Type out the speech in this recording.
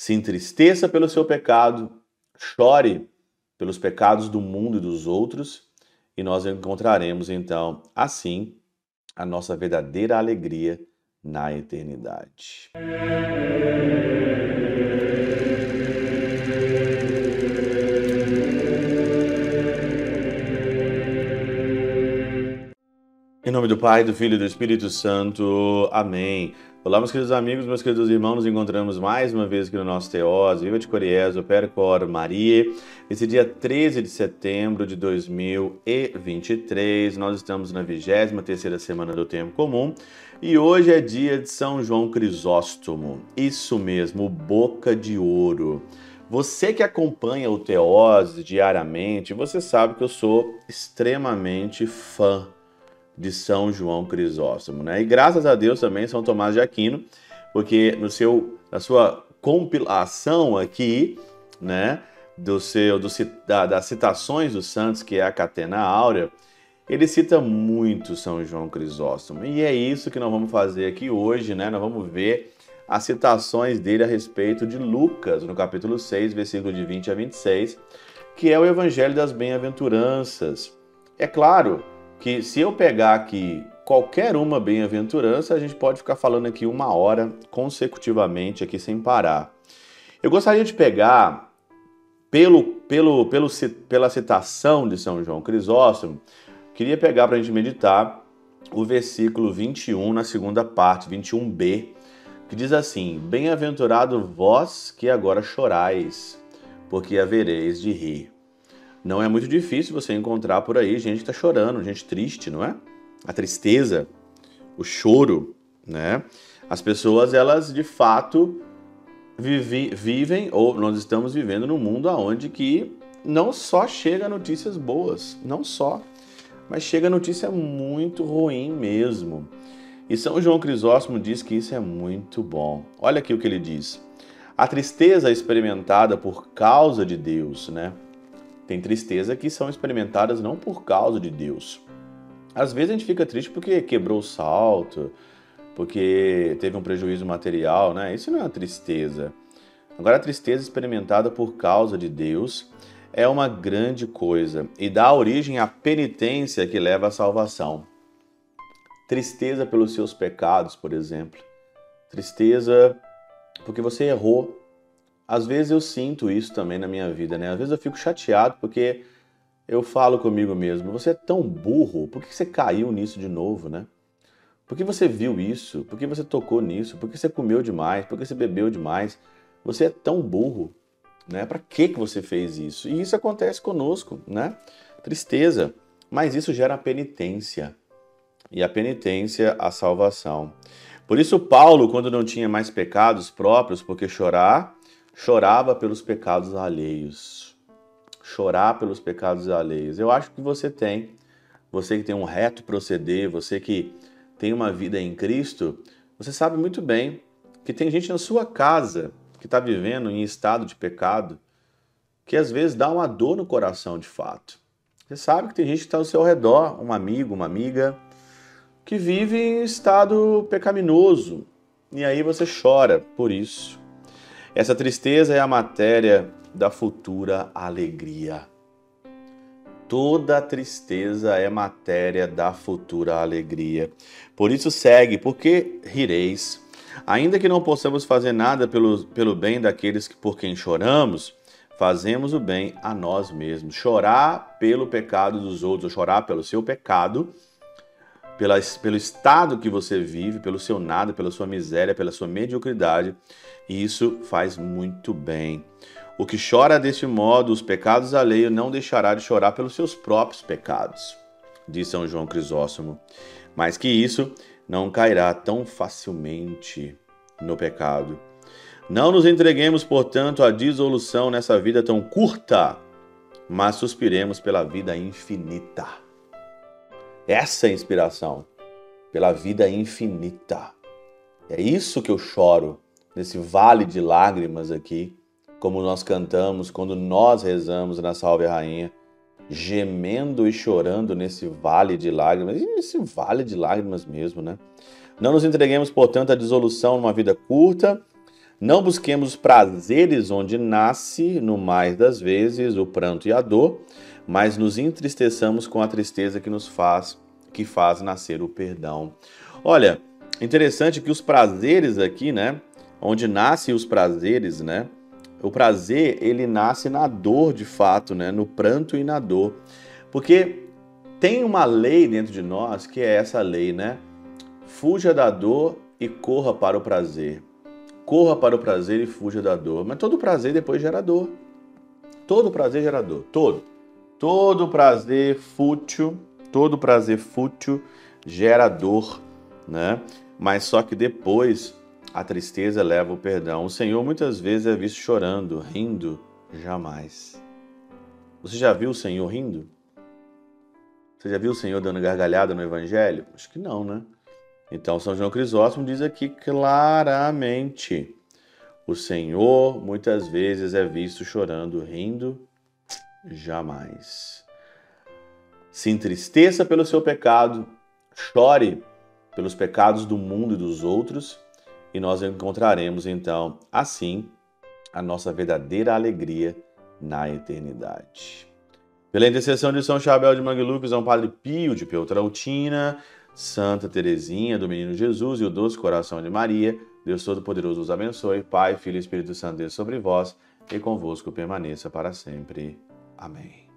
se entristeça pelo seu pecado, chore pelos pecados do mundo e dos outros, e nós encontraremos então, assim, a nossa verdadeira alegria na eternidade. Do Pai, do Filho e do Espírito Santo. Amém. Olá, meus queridos amigos, meus queridos irmãos, nos encontramos mais uma vez aqui no nosso Teós, Viva de Coriésio, Percor Maria. Esse dia 13 de setembro de 2023, nós estamos na 23ª semana do Tempo Comum e hoje é dia de São João Crisóstomo. Isso mesmo, Boca de Ouro. Você que acompanha o Teós diariamente, você sabe que eu sou extremamente fã de São João Crisóstomo, né? E graças a Deus também São Tomás de Aquino, porque no seu na sua compilação aqui, né, do seu do, da, das citações dos santos, que é a Catena Áurea, ele cita muito São João Crisóstomo. E é isso que nós vamos fazer aqui hoje, né? Nós vamos ver as citações dele a respeito de Lucas, no capítulo 6, versículo de 20 a 26, que é o evangelho das bem-aventuranças. É claro, que se eu pegar aqui qualquer uma bem-aventurança, a gente pode ficar falando aqui uma hora consecutivamente aqui sem parar. Eu gostaria de pegar pelo, pelo, pelo, pela citação de São João Crisóstomo, queria pegar para a gente meditar o versículo 21 na segunda parte, 21b, que diz assim: Bem-aventurado vós que agora chorais, porque havereis de rir. Não é muito difícil você encontrar por aí gente que está chorando, gente triste, não é? A tristeza, o choro, né? As pessoas, elas de fato vive, vivem, ou nós estamos vivendo num mundo onde que não só chega notícias boas, não só, mas chega notícia muito ruim mesmo. E São João Crisóstomo diz que isso é muito bom. Olha aqui o que ele diz. A tristeza experimentada por causa de Deus, né? Tem tristeza que são experimentadas não por causa de Deus. Às vezes a gente fica triste porque quebrou o salto, porque teve um prejuízo material, né? Isso não é uma tristeza. Agora, a tristeza experimentada por causa de Deus é uma grande coisa e dá origem à penitência que leva à salvação. Tristeza pelos seus pecados, por exemplo. Tristeza porque você errou, às vezes eu sinto isso também na minha vida, né? Às vezes eu fico chateado porque eu falo comigo mesmo: você é tão burro, por que você caiu nisso de novo, né? Por que você viu isso? Por que você tocou nisso? Por que você comeu demais? Por que você bebeu demais? Você é tão burro, né? Para que que você fez isso? E isso acontece conosco, né? Tristeza, mas isso gera penitência. E a penitência, a salvação. Por isso Paulo, quando não tinha mais pecados próprios, porque chorar chorava pelos pecados alheios. Chorar pelos pecados alheios. Eu acho que você tem, você que tem um reto proceder, você que tem uma vida em Cristo, você sabe muito bem que tem gente na sua casa que está vivendo em estado de pecado, que às vezes dá uma dor no coração de fato. Você sabe que tem gente que está ao seu redor, um amigo, uma amiga, que vive em estado pecaminoso. E aí você chora por isso. Essa tristeza é a matéria da futura alegria. Toda tristeza é matéria da futura alegria. Por isso segue, porque rireis. Ainda que não possamos fazer nada pelo, pelo bem daqueles que, por quem choramos, fazemos o bem a nós mesmos. Chorar pelo pecado dos outros, ou chorar pelo seu pecado, pela, pelo estado que você vive, pelo seu nada, pela sua miséria, pela sua mediocridade, e isso faz muito bem. O que chora deste modo os pecados alheios não deixará de chorar pelos seus próprios pecados, diz São João Crisóstomo. Mas que isso não cairá tão facilmente no pecado. Não nos entreguemos, portanto, à dissolução nessa vida tão curta, mas suspiremos pela vida infinita. Essa é inspiração, pela vida infinita. É isso que eu choro nesse vale de lágrimas aqui, como nós cantamos quando nós rezamos na Salve Rainha, gemendo e chorando nesse vale de lágrimas, e esse vale de lágrimas mesmo, né? Não nos entreguemos, portanto, à dissolução numa vida curta, Não busquemos prazeres onde nasce, no mais das vezes, o pranto e a dor, mas nos entristeçamos com a tristeza que nos faz, que faz nascer o perdão. Olha, interessante que os prazeres aqui, né? Onde nascem os prazeres, né? O prazer, ele nasce na dor de fato, né? No pranto e na dor. Porque tem uma lei dentro de nós que é essa lei, né? Fuja da dor e corra para o prazer. Corra para o prazer e fuja da dor. Mas todo prazer depois gera dor. Todo prazer gera dor. Todo. Todo prazer fútil, todo prazer fútil gera dor, né? Mas só que depois a tristeza leva o perdão. O Senhor muitas vezes é visto chorando, rindo, jamais. Você já viu o Senhor rindo? Você já viu o Senhor dando gargalhada no Evangelho? Acho que não, né? Então, São João Crisóstomo diz aqui claramente: o Senhor muitas vezes é visto chorando, rindo, jamais. Se entristeça pelo seu pecado, chore pelos pecados do mundo e dos outros, e nós encontraremos então, assim, a nossa verdadeira alegria na eternidade. Pela intercessão de São Chabel de Mangluf, São Padre Pio de Peltrautina, Santa Teresinha do Menino Jesus e o Doce Coração de Maria, Deus Todo-Poderoso os abençoe, Pai, Filho e Espírito Santo, Deus sobre vós e convosco permaneça para sempre. Amém.